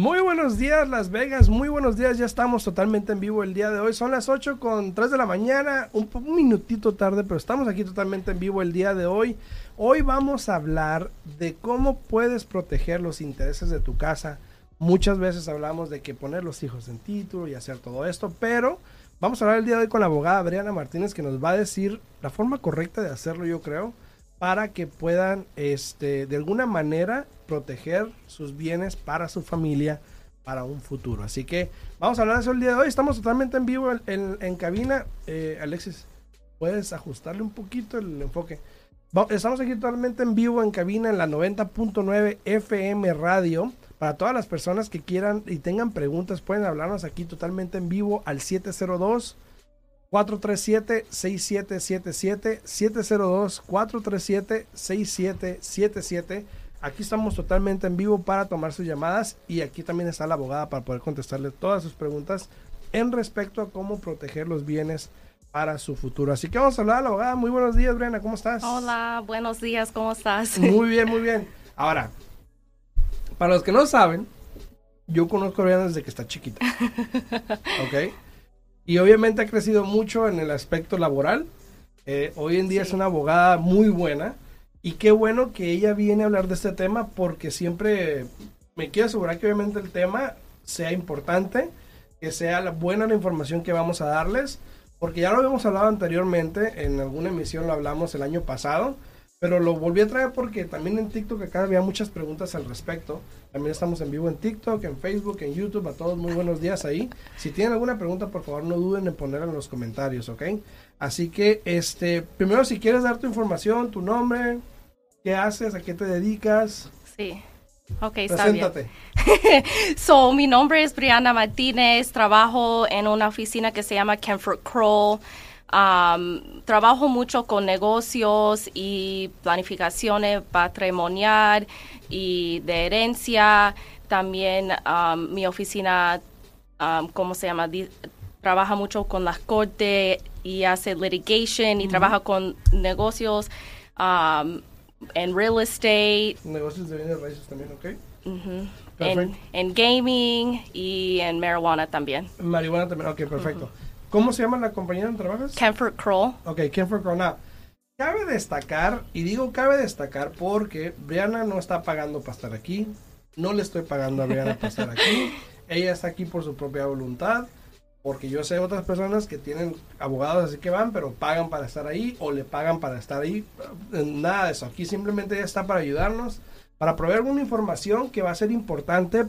Muy buenos días Las Vegas, muy buenos días, ya estamos totalmente en vivo el día de hoy, son las 8 con 3 de la mañana, un, un, minutito tarde, pero estamos aquí totalmente en vivo el día de hoy. Hoy vamos a hablar de cómo puedes proteger los intereses de tu casa. Muchas veces hablamos de que poner los hijos en título y hacer todo esto, pero vamos a hablar el día de hoy con la abogada Adriana Martínez que nos va a decir la forma correcta de hacerlo, yo creo, para que puedan, este, de alguna manera, proteger sus bienes para su familia para un futuro. Así que vamos a hablar de eso el día de hoy. Estamos totalmente en vivo en, cabina. Eh, Alexis, ¿puedes ajustarle un poquito el enfoque? Estamos aquí totalmente en vivo en cabina en la 90.9 FM Radio. Para todas las personas que quieran y tengan preguntas, pueden hablarnos aquí totalmente en vivo al 702 437 6777 702 437 6777 Aquí estamos totalmente en vivo para tomar sus llamadas y aquí también está la abogada para poder contestarle todas sus preguntas en respecto a cómo proteger los bienes para su futuro. Así que vamos a hablar a la abogada. Muy buenos días, Brena, ¿cómo estás? Hola, buenos días, ¿cómo estás? Muy bien, muy bien. Ahora, para los que no saben, yo conozco a Brena desde que está chiquita. ¿Ok? Y obviamente ha crecido mucho en el aspecto laboral. Eh, hoy en día sí. es una abogada muy buena y qué bueno que ella viene a hablar de este tema porque siempre me quiero asegurar que obviamente el tema sea importante, que sea la buena la información que vamos a darles, porque ya lo habíamos hablado anteriormente, en alguna emisión lo hablamos el año pasado, pero lo volví a traer porque también en TikTok acá había muchas preguntas al respecto. También estamos en vivo en TikTok, en Facebook, en YouTube. A todos muy buenos días ahí. Si tienen alguna pregunta, por favor no duden en ponerla en los comentarios, ¿ok? Así que, este, primero si quieres dar tu información, tu nombre, qué haces, a qué te dedicas. Sí. Ok, está bien. so, mi nombre es Brianna Martínez, trabajo en una oficina que se llama Kemford Kroll. Um, trabajo mucho con negocios y planificaciones patrimonial y de herencia. También um, mi oficina, um, ¿cómo se llama? Di trabaja mucho con las cortes y hace litigation y uh -huh. trabaja con negocios en real estate. Negocios de bienes raíces también, ¿ok? Uh -huh. en, en, gaming y en marihuana también. Marihuana también, ok, perfecto. Uh -huh. ¿Cómo se llama la compañía donde trabajas? Kemford Kroll. Ok, Kemford Kroll. Now, cabe destacar, y digo cabe destacar porque Brianna no está pagando para estar aquí. No le estoy pagando a Brianna para estar aquí. Ella está aquí por su propia voluntad. Porque yo sé otras personas que tienen abogados así que van, pero pagan para estar ahí o le pagan para estar ahí. Nada de eso. Aquí simplemente ella está para ayudarnos, para proveer alguna información que va a ser importante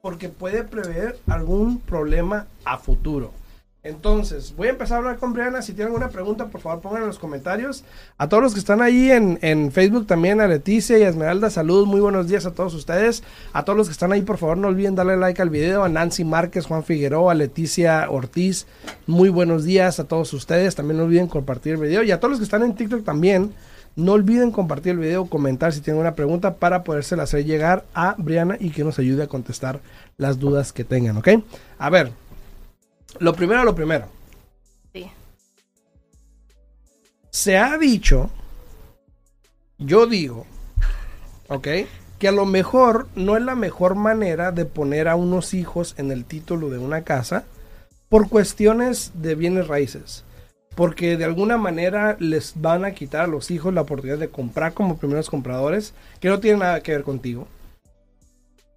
porque puede prever algún problema a futuro. Entonces, voy a empezar a hablar con Brianna. Si tienen alguna pregunta, por favor, pongan en los comentarios. A todos los que están ahí en, en, Facebook también, a Leticia y a Esmeralda, saludos, muy buenos días a todos ustedes. A todos los que están ahí, por favor, no olviden darle like al video. A Nancy Márquez, Juan Figueroa, a Leticia Ortiz, muy buenos días a todos ustedes. También no olviden compartir el video. Y a todos los que están en TikTok también, no olviden compartir el video, comentar si tienen una pregunta para podérsela hacer llegar a Brianna y que nos ayude a contestar las dudas que tengan, ¿ok? A ver. Lo primero, lo primero. Sí. Se ha dicho, yo digo, ¿ok? Que a lo mejor no es la mejor manera de poner a unos hijos en el título de una casa por cuestiones de bienes raíces. Porque de alguna manera les van a quitar a los hijos la oportunidad de comprar como primeros compradores, que no tiene nada que ver contigo.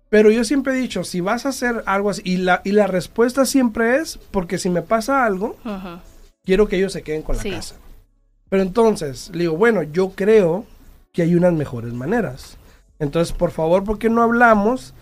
Pero yo siempre he dicho, si vas a hacer algo así, y la, y la respuesta siempre es, porque si me pasa algo, uh -huh. quiero que ellos se queden con la casa. Pero entonces, le digo, bueno, yo creo que hay unas mejores maneras. Entonces, por favor, ¿por qué no hablamos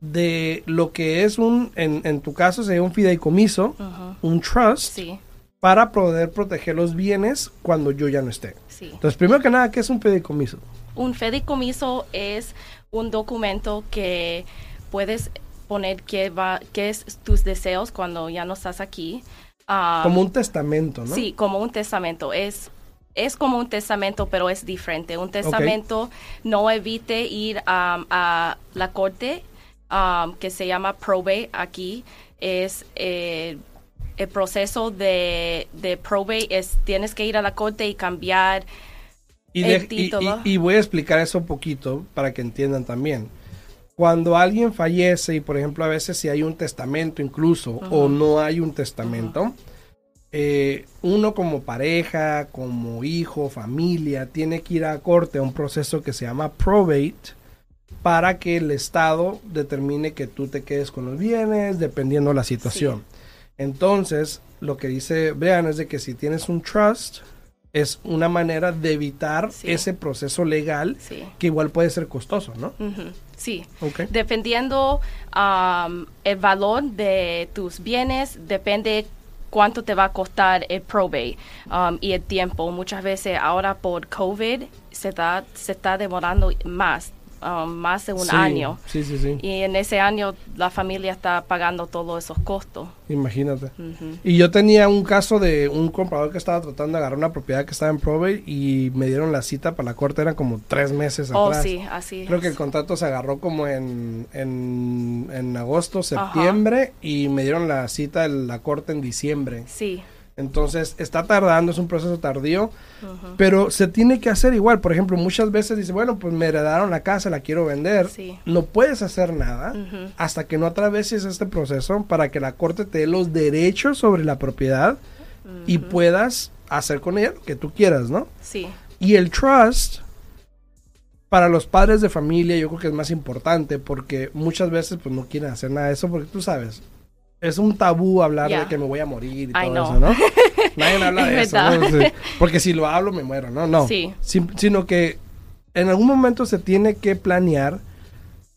de lo que es un, en, en tu caso sería un fideicomiso, uh -huh. un trust, sí. para poder proteger los bienes cuando yo ya no esté? Sí. Entonces, primero que nada, ¿qué es un fideicomiso? Un fideicomiso es un documento que puedes poner qué va, qué es tus deseos cuando ya no estás aquí. Um, como un testamento, ¿no? Sí, como un testamento. Es, es como un testamento, pero es diferente. Un testamento okay. no evite ir um, a la corte um, que se llama probate aquí. Es eh, el proceso de, de probate es tienes que ir a la corte y cambiar Y, voy a explicar eso un poquito para que entiendan también. Cuando alguien fallece y por ejemplo a veces si hay un testamento incluso o no hay un testamento, eh, uno como pareja, como hijo, familia, tiene que ir a corte a un proceso que se llama probate para que el Estado determine que tú te quedes con los bienes dependiendo la situación. Entonces, lo que dice Brian es de que si tienes un trust, es una manera de evitar ese proceso legal que igual puede ser costoso, ¿no? Sí. Dependiendo el valor de tus bienes, depende cuánto te va a costar el probate um, y el tiempo. Muchas veces ahora por COVID se está, se está demorando más. Um, más de un año. Sí, sí, sí. Y en ese año la familia está pagando todos esos costos. Imagínate. Y yo tenía un caso de un comprador que estaba tratando de agarrar una propiedad que estaba en probate y me dieron la cita para la corte, eran como tres meses oh, atrás. Sí, así. Creo que el contrato se agarró como en, en, en agosto, septiembre y me dieron la cita en la corte en diciembre. Sí. Entonces está tardando, es un proceso tardío, pero se tiene que hacer igual. Por ejemplo, muchas veces dice, bueno, pues me heredaron la casa, la quiero vender. No puedes hacer nada hasta que no atraveses este proceso para que la corte te dé los derechos sobre la propiedad y puedas hacer con ella lo que tú quieras, ¿no? Sí. Y el trust, para los padres de familia, yo creo que es más importante porque muchas veces pues no quieren hacer nada de eso porque tú sabes, es un tabú hablar de que me voy a morir y todo eso, ¿no? Nadie habla de eso, porque si lo hablo me muero, ¿no? No. Sí. sino que en algún momento se tiene que planear.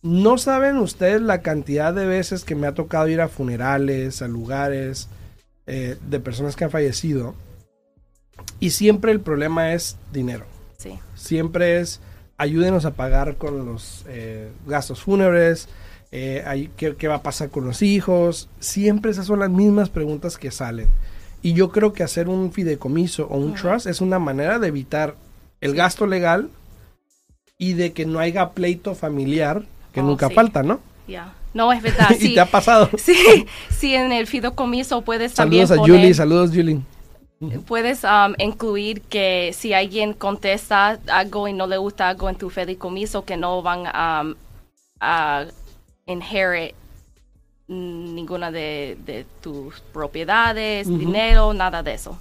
No saben ustedes la cantidad de veces que me ha tocado ir a funerales, a lugares eh, de personas que han fallecido. Y siempre el problema es dinero. Sí. Siempre es ayúdenos a pagar con los eh, gastos fúnebres, eh, ¿qué, va a pasar con los hijos? Siempre esas son las mismas preguntas que salen. Y yo creo que hacer un fideicomiso o un trust es una manera de evitar el gasto legal y de que no haya pleito familiar, que oh, nunca falta, ¿no? Ya. No, es verdad. ¿Y te ha pasado? Sí, sí, en el fideicomiso puedes también Saludos a Julie, saludos Julie. Puedes um, incluir que si alguien contesta algo y no le gusta algo en tu fideicomiso, que no van um, a inherit ninguna de, tus propiedades, dinero, nada de eso.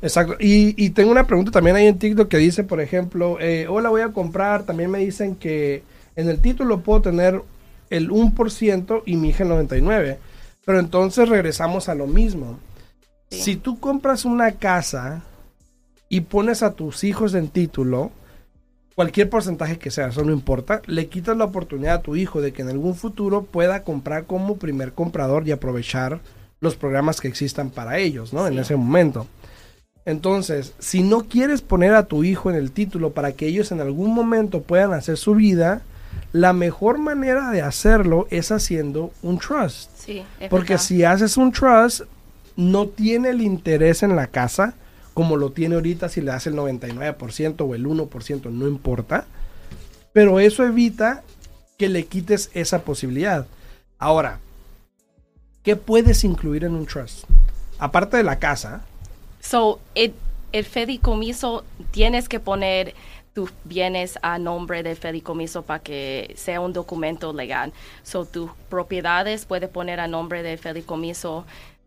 Exacto. Y, tengo una pregunta también ahí en TikTok que dice, por ejemplo, eh, hola, voy a comprar. También me dicen que en el título puedo tener el 1% y mi hija el 99%. Pero entonces regresamos a lo mismo. Si tú compras una casa y pones a tus hijos en título, cualquier porcentaje que sea, eso no importa, le quitas la oportunidad a tu hijo de que en algún futuro pueda comprar como primer comprador y aprovechar los programas que existan para ellos, ¿no? En ese momento. Entonces, si no quieres poner a tu hijo en el título para que ellos en algún momento puedan hacer su vida, la mejor manera de hacerlo es haciendo un trust. Sí, Porque si haces un trust, no tiene el interés en la casa, como lo tiene ahorita si le das el 99% o el 1%, no importa. Pero eso evita que le quites esa posibilidad. Ahora, ¿qué puedes incluir en un trust? Aparte de la casa. So, el, el fedicomiso tienes que poner tus bienes a nombre del fedicomiso para que sea un documento legal. So, tus propiedades puedes poner a nombre del fedicomiso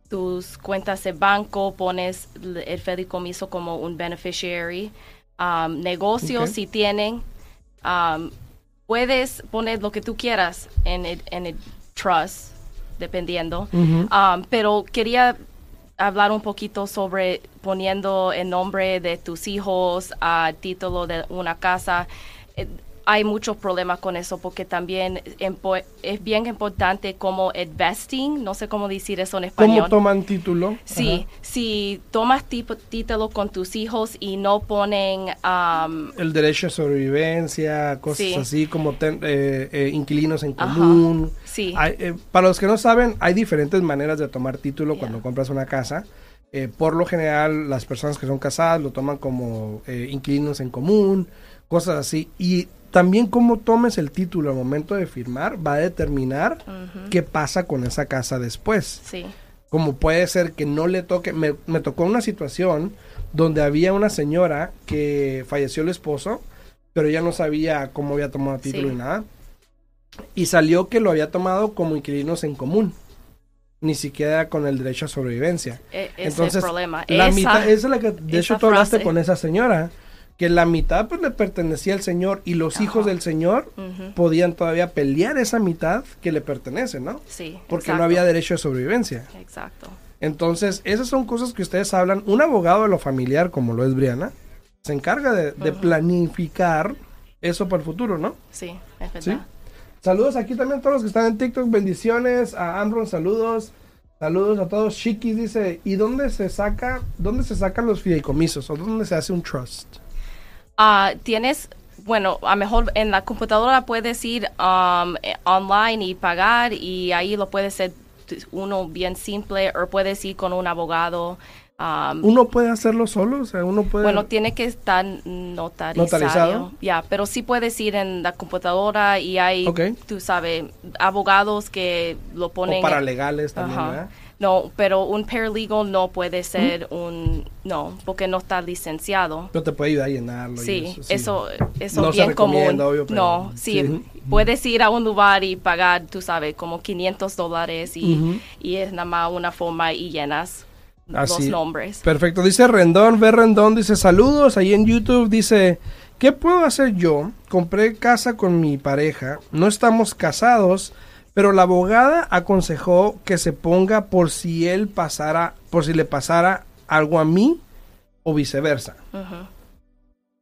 tus cuentas de banco, pones el fedicomiso como un beneficiary. Um, negocios, si tienen, um, puedes poner lo que tú quieras en el, en el trust, dependiendo. Um, pero quería hablar un poquito sobre poniendo el nombre de tus hijos a título de una casa. Eh, hay muchos problemas con eso porque también es bien importante como investing, no sé cómo decir eso en español. ¿Cómo toman título? Sí, si tomas título con tus hijos y no ponen... Um, el derecho a sobrevivencia, cosas así como eh, eh, inquilinos en común. Sí. Eh, para los que no saben, hay diferentes maneras de tomar título cuando compras una casa. por lo general, las personas que son casadas lo toman como inquilinos en común, cosas así. Y también cómo tomes el título al momento de firmar va a determinar qué pasa con esa casa después. Sí. como puede ser que no le toque. Me, me tocó una situación donde había una señora que falleció el esposo, pero ella no sabía cómo había tomado título y nada. Y salió que lo había tomado como inquilinos en común. Ni siquiera con el derecho a sobrevivencia. E Entonces, problema. La mitad, esa es la que, de hecho, tú hablaste con esa señora que la mitad pues le pertenecía al Señor y los hijos del Señor podían todavía pelear esa mitad que le pertenece, ¿no? Sí. Porque no había derecho de sobrevivencia. Exacto. Entonces, esas son cosas que ustedes hablan. Un abogado de lo familiar, como lo es Briana, se encarga de, planificar eso para el futuro, ¿no? Sí, es verdad. Saludos aquí también a todos los que están en TikTok. Bendiciones. A Ambron, saludos. Saludos a todos. Chiquis dice, ¿y dónde se saca, dónde se sacan los fideicomisos? ¿O dónde se hace un trust? Ah, tienes, bueno, a mejor en la computadora puedes ir um, eh, online y pagar y ahí lo puedes hacer uno bien simple o puedes ir con un abogado. Um, ¿Uno puede hacerlo solo? O sea, uno puede... Bueno, tiene que estar notarizado. Ya, pero sí puedes ir en la computadora y hay, tú sabes, abogados que lo ponen... O paralegales también, no, pero un paralegal no puede ser un, no, porque no está licenciado. Pero te puede ayudar a llenarlo. Sí, eso, eso, es bien común. no, sí, puedes ir a un lugar y pagar, tú sabes, como 500 dólares y, y es nada más una forma y llenas. Los nombres. Perfecto. Dice Rendón, ve Rendón, dice saludos. Ahí en YouTube dice, ¿qué puedo hacer yo? Compré casa con mi pareja, no estamos casados, pero la abogada aconsejó que se ponga por si él pasara, por si le pasara algo a mí o viceversa.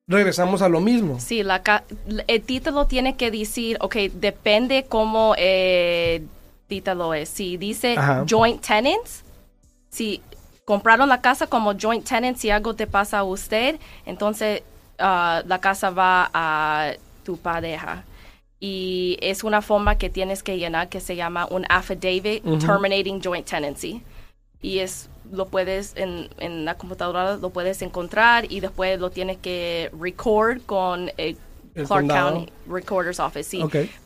Regresamos a lo mismo. Sí, la el título tiene que decir, ok, depende cómo el eh, título es. Si dice joint tenants, si compraron la casa como joint tenants y algo te pasa a usted, entonces ah, la casa va a tu pareja y es una forma que tienes que llenar que se llama un affidavit terminating joint tenancy. Y es lo puedes en, en, la computadora lo puedes encontrar y después lo tienes que record con el, Clark County Recorder's Office sí.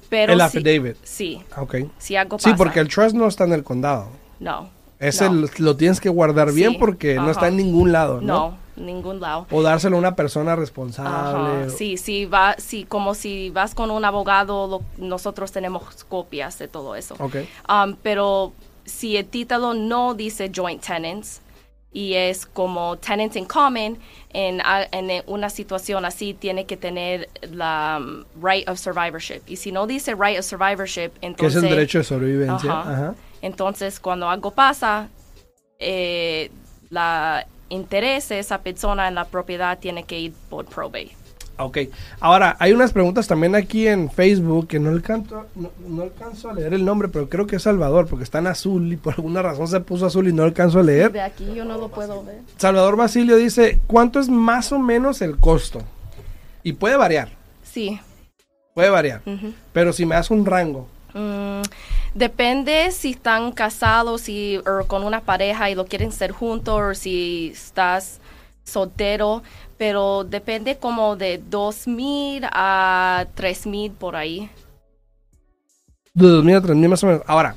Pero el affidavit. Sí. Okay. si algo pasa. sí porque el trust no está en el condado. No. Ese lo tienes que guardar bien porque no está en ningún lado no no ningún lado. O dárselo a una persona responsable. Sí, sí, va, sí, como si vas con un abogado, nosotros tenemos copias de todo eso. Okay. Um, pero si el título no dice joint tenants y es como tenants in common, en, en una situación así tiene que tener la um, right of survivorship. Y si no dice right of survivorship, entonces... Que es el derecho de sobrevivencia. Entonces, cuando algo pasa, eh, la interese esa persona en la propiedad tiene que ir por probate. Ok, ahora hay unas preguntas también aquí en Facebook que no alcanzo, no, alcanzo a leer el nombre, pero creo que es Salvador, porque está en azul y por alguna razón se puso azul y no alcanzo a leer. De aquí yo no lo puedo ver. Salvador Basilio dice, ¿cuánto es más o menos el costo? Y puede variar. Sí. Puede variar, pero si me das un rango. Mm, depende si están casados y, o con una pareja y lo quieren ser juntos o si estás soltero, pero depende como de dos mil a tres mil por ahí. De dos mil a tres mil más o menos. Ahora,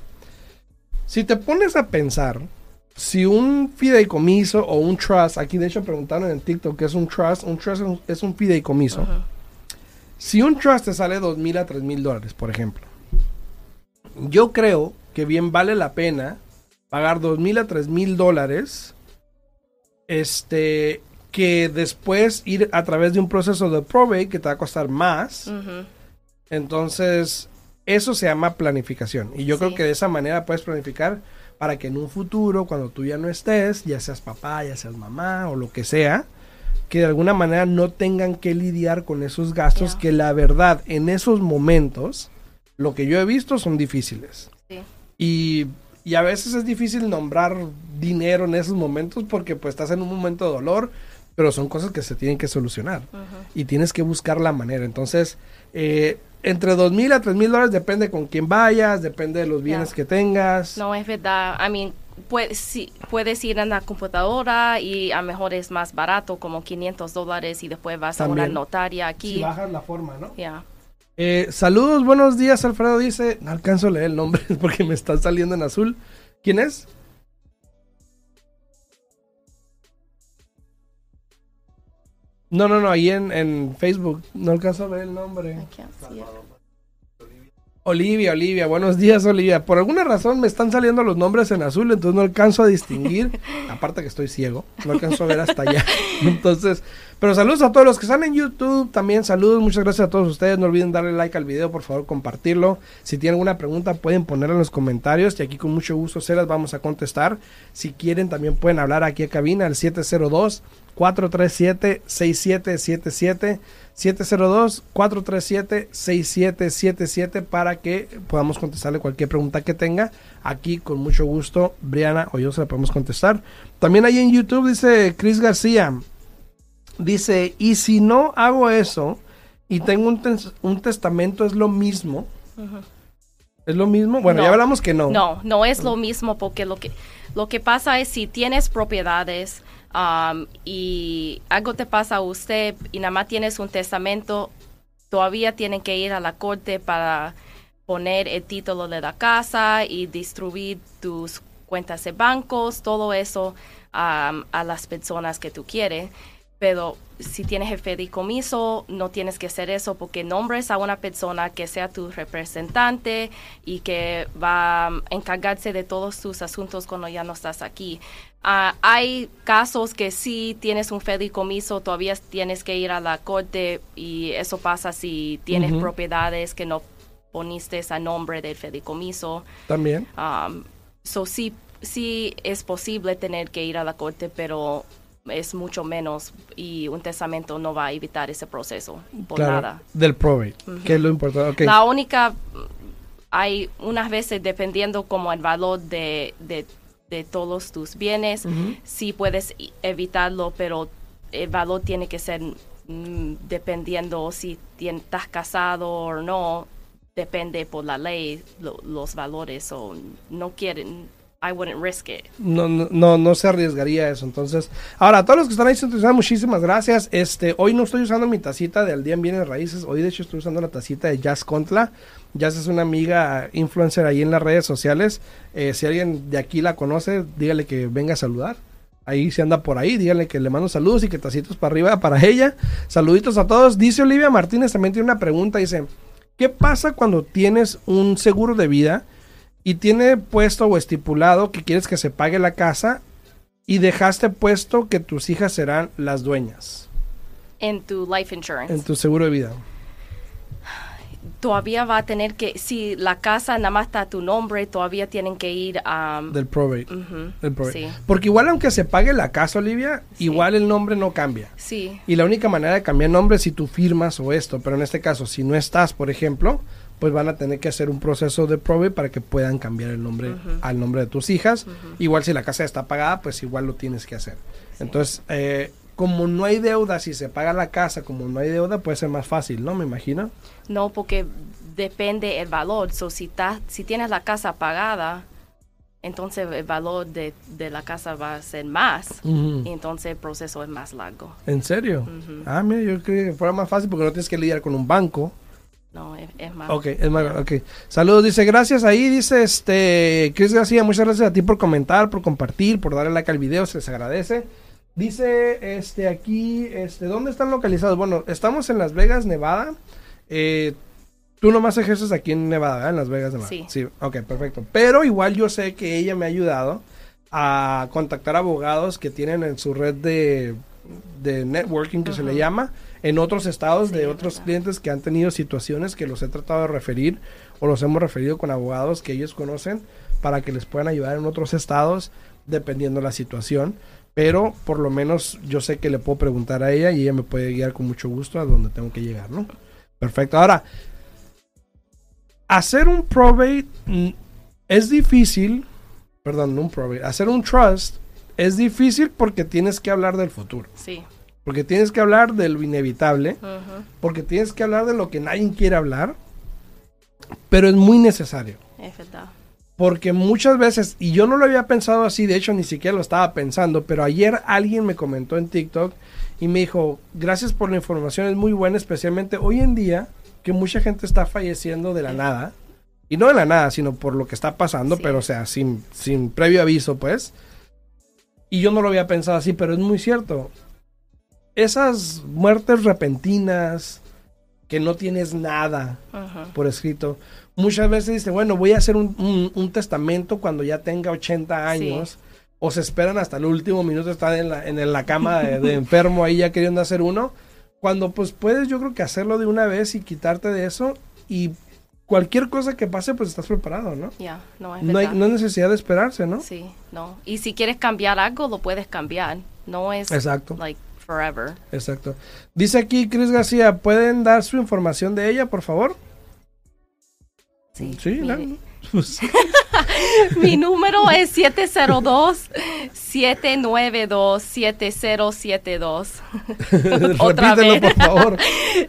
si te pones a pensar, si un fideicomiso o un trust, aquí de hecho preguntaron en TikTok que es un trust, un trust es un fideicomiso. Si un trust te sale dos mil a tres mil dólares, por ejemplo, yo creo que bien vale la pena pagar dos mil a tres mil dólares. Este, que después ir a través de un proceso de probate que te va a costar más. Entonces, eso se llama planificación. Y yo creo que de esa manera puedes planificar para que en un futuro, cuando tú ya no estés, ya seas papá, ya seas mamá o lo que sea, que de alguna manera no tengan que lidiar con esos gastos que la verdad en esos momentos lo que yo he visto son difíciles. Y, y, a veces es difícil nombrar dinero en esos momentos porque pues estás en un momento de dolor, pero son cosas que se tienen que solucionar. Y tienes que buscar la manera. Entonces, eh, entre dos mil a tres mil dólares depende con quién vayas, depende de los bienes que tengas. No, es verdad. I mean, puedes, puedes ir a la computadora y a lo mejor es más barato, como 500 dólares, y después vas a una notaria aquí. Si bajas la forma, ¿no? Ya. Eh, saludos, buenos días, Alfredo dice. No alcanzo a leer el nombre porque me está saliendo en azul. ¿Quién es? No, no, no, ahí en, en Facebook. No alcanzo a ver el nombre. Olivia, Olivia, buenos días, Olivia. Por alguna razón me están saliendo los nombres en azul, entonces no alcanzo a distinguir. Aparte que estoy ciego, no alcanzo a ver hasta allá. Entonces, pero saludos a todos los que están en YouTube, también saludos, muchas gracias a todos ustedes. No olviden darle like al video, por favor, compartirlo. Si tienen alguna pregunta pueden ponerla en los comentarios y aquí con mucho gusto se las vamos a contestar. Si quieren también pueden hablar aquí a cabina al 702 437 6777 702-437-6777 para que podamos contestarle cualquier pregunta que tenga. Aquí con mucho gusto, Briana o yo se la podemos contestar. También ahí en YouTube dice Chris García, dice, y si no hago eso y tengo un, un testamento, es lo mismo. ¿Es lo mismo? Bueno, ya hablamos que no. No, no es lo mismo porque lo que, lo que pasa es si tienes propiedades, Um, y algo te pasa a usted y nada más tienes un testamento, todavía tienen que ir a la corte para poner el título de la casa y distribuir tus cuentas de bancos, todo eso um, a las personas que tú quieres. Pero si tienes el fideicomiso, no tienes que hacer eso porque nombres a una persona que sea tu representante y que va a encargarse de todos tus asuntos cuando ya no estás aquí. Ah, hay casos que sí tienes un fideicomiso, todavía tienes que ir a la corte y eso pasa si tienes propiedades que no poniste a nombre del fideicomiso. También. Um, so sí, sí es posible tener que ir a la corte, pero es mucho menos y un testamento no va a evitar ese proceso por nada. Del probate, que es lo importante. La única, hay unas veces dependiendo como el valor de, de de todos tus bienes. Sí puedes evitarlo, pero el valor tiene que ser mm, dependiendo si estás casado o no. Depende por la ley los valores o no quieren. I wouldn't risk it. No, no, no, se arriesgaría eso. Entonces, ahora, a todos los que están ahí muchísimas gracias. Este, hoy no estoy usando mi tacita de Al Día en Bienes Raíces. Hoy, de hecho, estoy usando la tacita de Jazz Contla. Jazz es una amiga influencer ahí en las redes sociales. Eh, si alguien de aquí la conoce, dígale que venga a saludar. Ahí se anda por ahí, dígale que le mando saludos y que tacitos para arriba para ella. Saluditos a todos. Dice Olivia Martínez, también tiene una pregunta. Dice, ¿qué pasa cuando tienes un seguro de vida y tiene puesto o estipulado que quieres que se pague la casa y dejaste puesto que tus hijas serán las dueñas? En tu life insurance. En tu seguro de vida todavía va a tener que, si la casa nada más está a tu nombre, todavía tienen que ir a... del probate. Porque igual aunque se pague la casa, Olivia, igual el nombre no cambia. Sí. Y la única manera de cambiar nombre es si tú firmas o esto, pero en este caso, si no estás, por ejemplo, pues van a tener que hacer un proceso de probate para que puedan cambiar el nombre al nombre de tus hijas. Igual si la casa está pagada, pues igual lo tienes que hacer. Entonces, eh, como no hay deuda, si se paga la casa, como no hay deuda, puede ser más fácil, ¿no? Me imagino. No, porque depende el valor. So, si, si tienes la casa pagada, entonces el valor de, la casa va a ser más. Y entonces el proceso es más largo. ¿En serio? Ah, mira, yo creo que fuera más fácil porque no tienes que lidiar con un banco. No, es, más. Ok, es más, ok. Saludos, dice, gracias ahí, dice este, Chris García, muchas gracias a ti por comentar, por compartir, por darle like al video, se les agradece. Dice este aquí, este, ¿dónde están localizados? Bueno, estamos en Las Vegas, Nevada. Eh, tú nomás ejerces aquí en Nevada, En Las Vegas, Nevada. Sí. Sí, ok, perfecto. Pero igual yo sé que ella me ha ayudado a contactar abogados que tienen en su red de, de networking, que se le llama, en otros estados de otros clientes que han tenido situaciones que los he tratado de referir o los hemos referido con abogados que ellos conocen para que les puedan ayudar en otros estados dependiendo la situación pero por lo menos yo sé que le puedo preguntar a ella y ella me puede guiar con mucho gusto a donde tengo que llegar, ¿no? Perfecto. Ahora, hacer un probate es difícil, perdón, no un probate, hacer un trust es difícil porque tienes que hablar del futuro. Sí. Porque tienes que hablar de lo inevitable, porque tienes que hablar de lo que nadie quiere hablar, pero es muy necesario. Es verdad. Porque muchas veces, y yo no lo había pensado así, de hecho ni siquiera lo estaba pensando, pero ayer alguien me comentó en TikTok y me dijo, gracias por la información, es muy buena, especialmente hoy en día, que mucha gente está falleciendo de la nada. Y no de la nada, sino por lo que está pasando, pero o sea, sin, sin previo aviso, pues. Y yo no lo había pensado así, pero es muy cierto. Esas muertes repentinas, que no tienes nada por escrito, muchas veces dice, bueno, voy a hacer un, testamento cuando ya tenga 80 años. O se esperan hasta el último minuto, estar en la, en la cama de, enfermo ahí ya queriendo hacer uno. Cuando pues puedes yo creo que hacerlo de una vez y quitarte de eso y cualquier cosa que pase pues estás preparado, ¿no? Ya, no, no, hay, no hay necesidad de esperarse, ¿no? Sí, no. Y si quieres cambiar algo, lo puedes cambiar. No es Exacto. like forever. Exacto. Dice aquí Chris García, ¿pueden dar su información de ella, por favor? Sí. Sí, Mi número es 702-792-7072. Otra vez. por favor.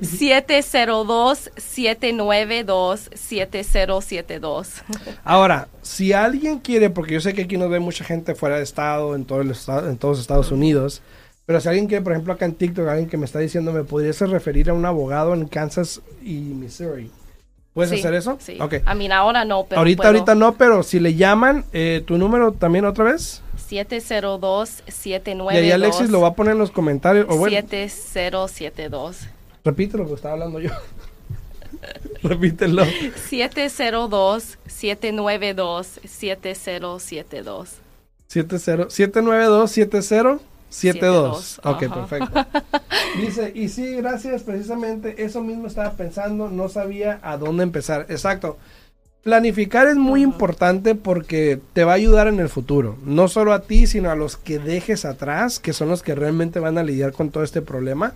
702-792-7072. Ahora, si alguien quiere, porque yo sé que aquí nos ve mucha gente fuera de estado, en, todo el estado, en todos Estados Unidos, pero si alguien quiere, por ejemplo, acá en TikTok, alguien que me está diciendo, ¿me podrías referir a un abogado en Kansas y Missouri? ¿Puedes hacer eso? Sí. Okay. A mí ahora no, pero Ahorita, ahorita no, pero si le llaman, eh, ¿tu número también otra vez? 702-792. Y ahí Alexis lo va a poner en los comentarios. O bueno, 7072. Repítelo, que estaba hablando yo. Repítelo. 702-792-7072. 792-70. 7-2. Ok, perfecto. Dice, y sí, gracias, precisamente eso mismo estaba pensando, no sabía a dónde empezar. Exacto. Planificar es muy importante porque te va a ayudar en el futuro, no solo a ti, sino a los que dejes atrás, que son los que realmente van a lidiar con todo este problema.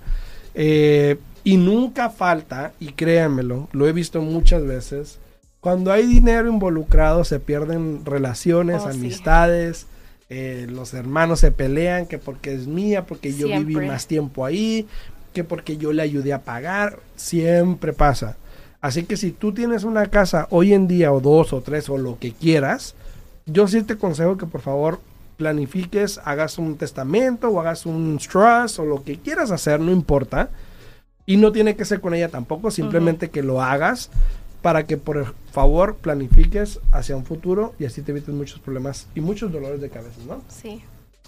Eh, y nunca falta, y créanmelo, lo he visto muchas veces, cuando hay dinero involucrado se pierden relaciones, oh, amistades. Eh, los hermanos se pelean, que porque es mía, porque yo viví más tiempo ahí, que porque yo le ayudé a pagar, siempre pasa. Así que si tú tienes una casa hoy en día o dos o tres o lo que quieras, yo sí te aconsejo que por favor planifiques, hagas un testamento o hagas un trust o lo que quieras hacer, no importa. Y no tiene que ser con ella tampoco, simplemente que lo hagas para que por favor planifiques hacia un futuro y así te evites muchos problemas y muchos dolores de cabeza, ¿no? Sí.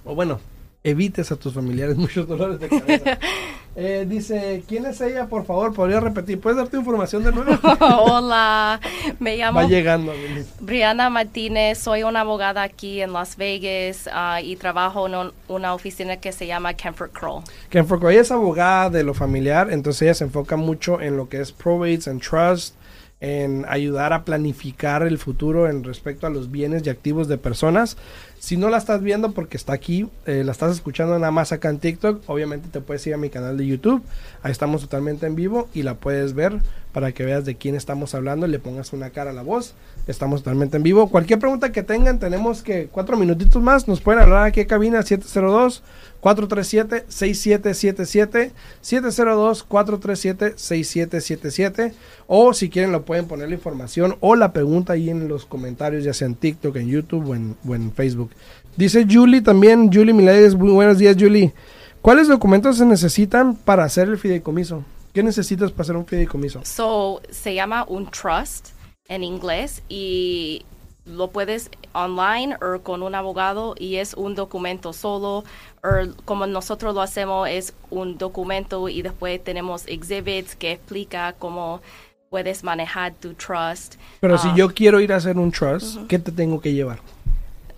O bueno, evites a tus familiares muchos dolores de cabeza. Eh, dice, ¿quién es ella? Por favor, podría repetir. ¿Puedes darte información de nuevo? Hola, me llamo Va llegando. Brianna Martínez, soy una abogada aquí en Las Vegas ah, y trabajo en una oficina que se llama Kemford Kroll. Kemford Kroll, ella es abogada de lo familiar, entonces ella se enfoca mucho en lo que es probates and trust, en ayudar a planificar el futuro en respecto a los bienes y activos de personas. Si no la estás viendo porque está aquí, eh, la estás escuchando nada más acá en TikTok, obviamente te puedes ir a mi canal de YouTube. Ahí estamos totalmente en vivo y la puedes ver para que veas de quién estamos hablando y le pongas una cara a la voz. Estamos totalmente en vivo. Cualquier pregunta que tengan, tenemos que cuatro minutitos más. Nos pueden hablar aquí a cabina 702 437-6777, 702-437-6777, o si quieren lo pueden poner la información o la pregunta ahí en los comentarios, ya sea en TikTok, en YouTube o en, Facebook. Dice Julie también, Julie Milades, muy buenos días Julie. ¿Cuáles documentos se necesitan para hacer el fideicomiso? ¿Qué necesitas para hacer un fideicomiso? So, se llama un trust en inglés y lo puedes online o con un abogado y es un documento solo o como nosotros lo hacemos es un documento y después tenemos exhibits que explica cómo puedes manejar tu trust. Pero si ah. yo quiero ir a hacer un trust, ¿qué te tengo que llevar?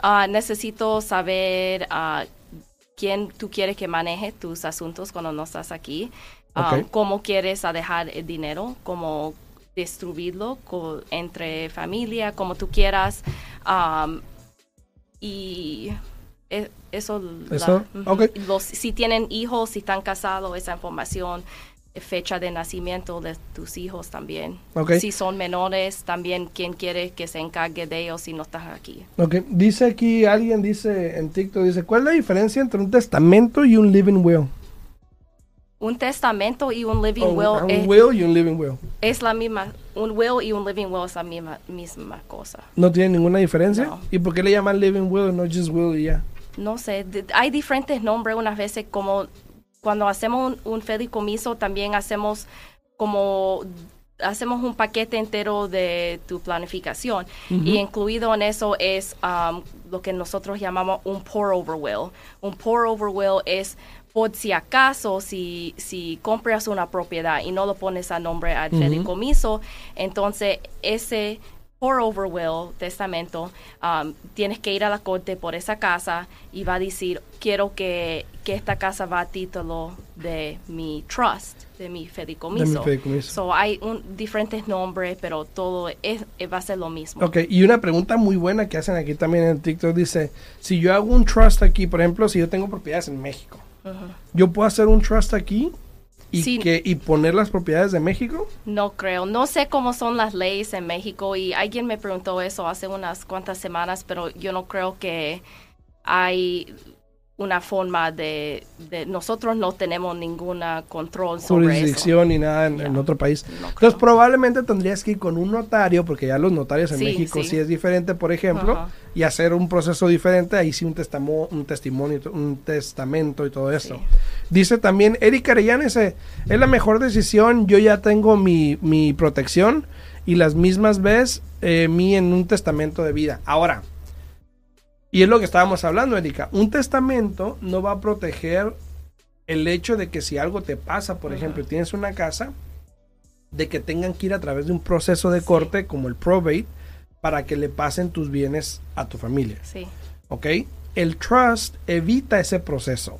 Uh, necesito saber uh, quién tú quieres que maneje tus asuntos cuando no estás aquí, cómo quieres dejar el dinero, cómo distribuirlo entre familia, como tú quieras. y e, eso, Los, si tienen hijos, si están casados, esa información, fecha de nacimiento de tus hijos también. Si son menores, también quién quiere que se encargue de ellos si no estás aquí. Okay. Dice aquí, alguien dice en TikTok, dice, ¿cuál es la diferencia entre un testamento y un living will? Un testamento y un living will. Un es, will y un living will. Es la misma. Un will y un living will es la misma, misma cosa. ¿No tiene ninguna diferencia? ¿Y por qué le llaman living will y no just will y ya? no sé, hay diferentes nombres unas veces como cuando hacemos un, un fideicomiso también hacemos como hacemos un paquete entero de tu planificación. Y incluido en eso es um, lo que nosotros llamamos un pour over will. Un pour over will es por si acaso, si, si compras una propiedad y no lo pones a nombre al fideicomiso, entonces ese pour over will, testamento, um, tienes que ir a la corte por esa casa y va a decir, quiero que, que esta casa va a título de mi trust, de mi fideicomiso. So hay un, diferentes nombres, pero todo es, va a ser lo mismo. Ok, y una pregunta muy buena que hacen aquí también en TikTok dice, si yo hago un trust aquí, por ejemplo, si yo tengo propiedades en México, yo puedo hacer un trust aquí ¿Y, que, ¿Y poner las propiedades de México? No creo. No sé cómo son las leyes en México y alguien me preguntó eso hace unas cuantas semanas, pero yo no creo que hay una forma de, nosotros no tenemos ninguna control sobre jurisdicción ni nada en, otro país. Entonces probablemente tendrías que ir con un notario, porque ya los notarios en México sí. es diferente, por ejemplo, y hacer un proceso diferente, ahí sí un, testamo, un testimonio, un testamento y todo eso. Dice también Erika Arellanes, es la mejor decisión, yo ya tengo mi, mi protección y las mismas ves eh, mí en un testamento de vida. Ahora, y es lo que estábamos hablando, Erika. Un testamento no va a proteger el hecho de que si algo te pasa, por ejemplo, tienes una casa, de que tengan que ir a través de un proceso de corte como el probate para que le pasen tus bienes a tu familia. Sí. ¿Ok? El trust evita ese proceso.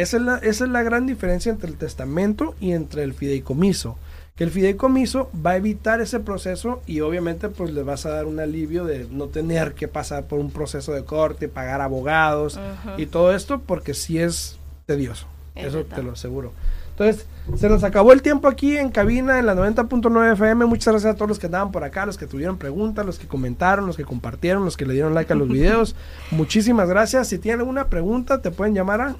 Esa es, la, esa es la gran diferencia entre el testamento y entre el fideicomiso que el fideicomiso va a evitar ese proceso y obviamente pues le vas a dar un alivio de no tener que pasar por un proceso de corte, pagar abogados y todo esto porque sí es tedioso. Eso te lo aseguro. Entonces, se nos acabó el tiempo aquí en cabina en la 90.9 FM. Muchas gracias a todos los que andaban por acá, los que tuvieron preguntas, los que comentaron, los que compartieron, los que le dieron like a los videos. Muchísimas gracias. Si tienen alguna pregunta, te pueden llamar a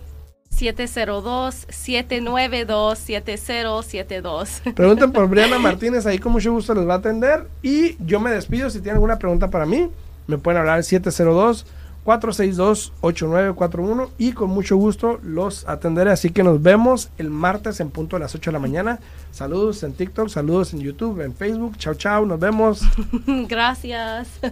702-792-7072. Pregunten por Briana Martínez, ahí con mucho gusto les va a atender. Y yo me despido, si tienen alguna pregunta para mí, me pueden hablar al 702 462-8941 y con mucho gusto los atenderé. Así que nos vemos el martes en punto de las 8 de la mañana. Saludos en TikTok, saludos en YouTube, en Facebook. Chao, chao, nos vemos. Gracias.